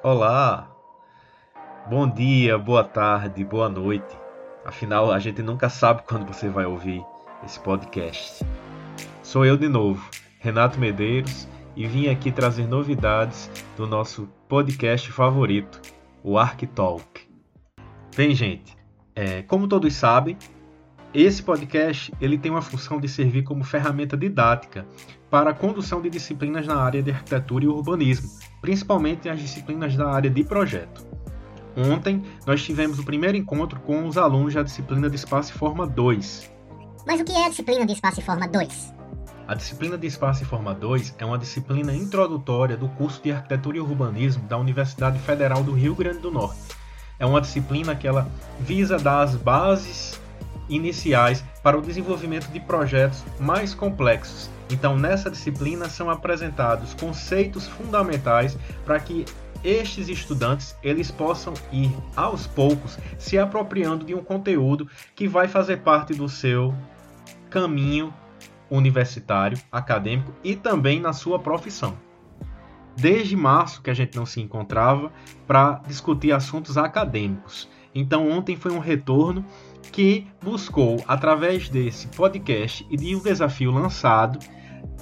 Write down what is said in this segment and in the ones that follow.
Olá! Bom dia, boa tarde, boa noite. Afinal, a gente nunca sabe quando você vai ouvir esse podcast. Sou eu de novo, Renato Medeiros, e vim aqui trazer novidades do nosso podcast favorito, o ArcTalk. Bem, gente, é, como todos sabem, esse podcast ele tem uma função de servir como ferramenta didática para a condução de disciplinas na área de arquitetura e urbanismo, principalmente as disciplinas da área de projeto. Ontem nós tivemos o primeiro encontro com os alunos da disciplina de Espaço e Forma 2. Mas o que é a disciplina de Espaço e Forma 2? A disciplina de Espaço e Forma 2 é uma disciplina introdutória do curso de Arquitetura e Urbanismo da Universidade Federal do Rio Grande do Norte. É uma disciplina que ela visa dar as bases iniciais para o desenvolvimento de projetos mais complexos. Então, nessa disciplina são apresentados conceitos fundamentais para que estes estudantes eles possam ir aos poucos se apropriando de um conteúdo que vai fazer parte do seu caminho universitário, acadêmico e também na sua profissão. Desde março que a gente não se encontrava para discutir assuntos acadêmicos. Então ontem foi um retorno que buscou, através desse podcast e de um desafio lançado,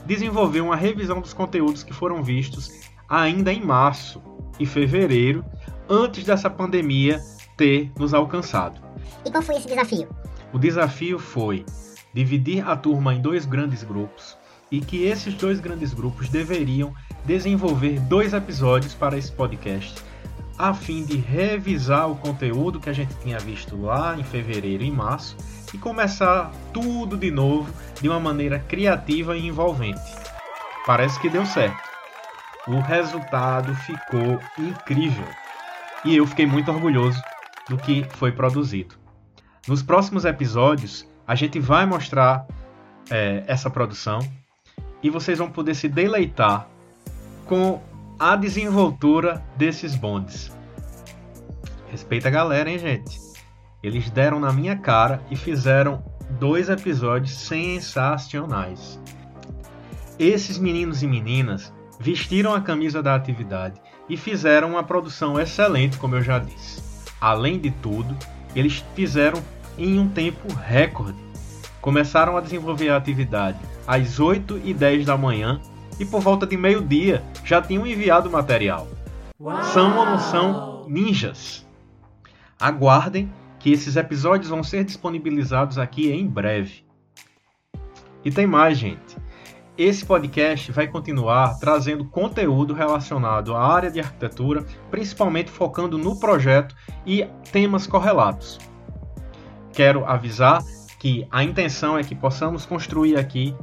desenvolver uma revisão dos conteúdos que foram vistos ainda em março e fevereiro, antes dessa pandemia ter nos alcançado. E qual foi esse desafio? O desafio foi dividir a turma em dois grandes grupos e que esses dois grandes grupos deveriam desenvolver dois episódios para esse podcast a fim de revisar o conteúdo que a gente tinha visto lá em fevereiro e março e começar tudo de novo de uma maneira criativa e envolvente. Parece que deu certo. O resultado ficou incrível e eu fiquei muito orgulhoso do que foi produzido. Nos próximos episódios, a gente vai mostrar é, essa produção e vocês vão poder se deleitar com a desenvoltura desses bondes. Respeita a galera, hein, gente? Eles deram na minha cara e fizeram dois episódios sensacionais. Esses meninos e meninas vestiram a camisa da atividade e fizeram uma produção excelente, como eu já disse. Além de tudo, eles fizeram em um tempo recorde. Começaram a desenvolver a atividade às 8 e 10 da manhã e por volta de meio-dia já tinham enviado o material. Uau! São ou não são ninjas? Aguardem que esses episódios vão ser disponibilizados aqui em breve. E tem mais, gente. Esse podcast vai continuar trazendo conteúdo relacionado à área de arquitetura, principalmente focando no projeto e temas correlatos. Quero avisar que a intenção é que possamos construir aqui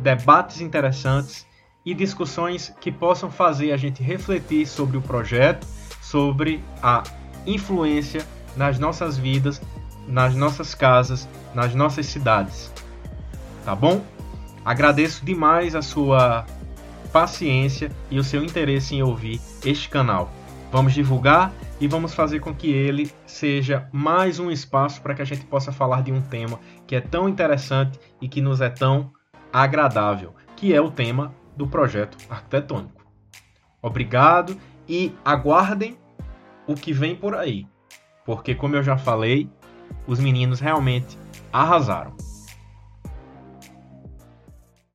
debates interessantes e discussões que possam fazer a gente refletir sobre o projeto, sobre a influência nas nossas vidas, nas nossas casas, nas nossas cidades. Tá bom? Agradeço demais a sua paciência e o seu interesse em ouvir este canal. Vamos divulgar e vamos fazer com que ele seja mais um espaço para que a gente possa falar de um tema que é tão interessante e que nos é tão agradável, que é o tema do projeto arquitetônico. Obrigado e aguardem o que vem por aí, porque, como eu já falei, os meninos realmente arrasaram.